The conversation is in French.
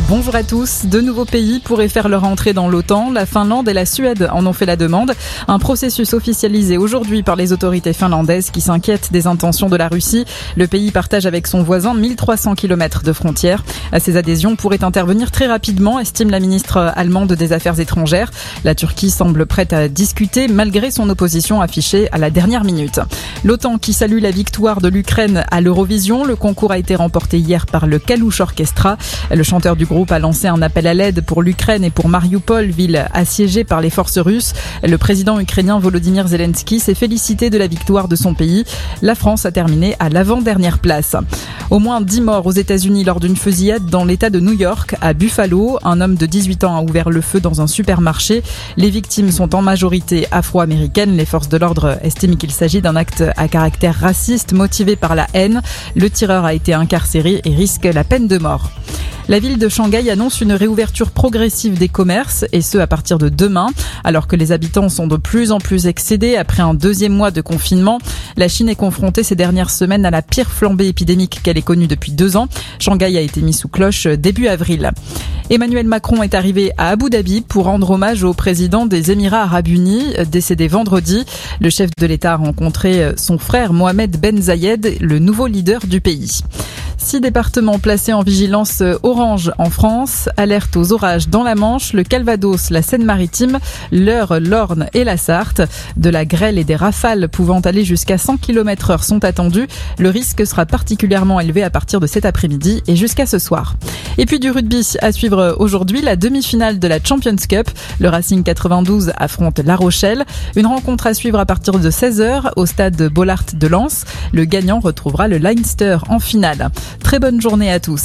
Bonjour à tous. De nouveaux pays pourraient faire leur entrée dans l'OTAN. La Finlande et la Suède en ont fait la demande. Un processus officialisé aujourd'hui par les autorités finlandaises qui s'inquiètent des intentions de la Russie. Le pays partage avec son voisin 1300 km de frontières. Ces adhésions pourraient intervenir très rapidement, estime la ministre allemande des Affaires étrangères. La Turquie semble prête à discuter malgré son opposition affichée à la dernière minute. L'OTAN qui salue la victoire de l'Ukraine à l'Eurovision. Le concours a été remporté hier par le Kalouch Orchestra. Le chanteur du groupe a lancé un appel à l'aide pour l'Ukraine et pour Mariupol, ville assiégée par les forces russes. Le président ukrainien Volodymyr Zelensky s'est félicité de la victoire de son pays. La France a terminé à l'avant-dernière place. Au moins 10 morts aux États-Unis lors d'une fusillade dans l'État de New York, à Buffalo. Un homme de 18 ans a ouvert le feu dans un supermarché. Les victimes sont en majorité afro-américaines. Les forces de l'ordre estiment qu'il s'agit d'un acte à caractère raciste motivé par la haine. Le tireur a été incarcéré et risque la peine de mort. La ville de Shanghai annonce une réouverture progressive des commerces et ce à partir de demain. Alors que les habitants sont de plus en plus excédés après un deuxième mois de confinement, la Chine est confrontée ces dernières semaines à la pire flambée épidémique qu'elle ait connue depuis deux ans. Shanghai a été mis sous cloche début avril. Emmanuel Macron est arrivé à Abu Dhabi pour rendre hommage au président des Émirats arabes unis, décédé vendredi. Le chef de l'État a rencontré son frère Mohamed Ben Zayed, le nouveau leader du pays. Six départements placés en vigilance orange en France, alerte aux orages dans la Manche, le Calvados, la Seine-Maritime, l'Eure, l'Orne et la Sarthe. De la grêle et des rafales pouvant aller jusqu'à 100 km heure sont attendus. Le risque sera particulièrement élevé à partir de cet après-midi et jusqu'à ce soir. Et puis du rugby à suivre aujourd'hui, la demi-finale de la Champions Cup. Le Racing 92 affronte La Rochelle. Une rencontre à suivre à partir de 16h au stade Bollard de Lens. Le gagnant retrouvera le Leinster en finale. Très bonne journée à tous.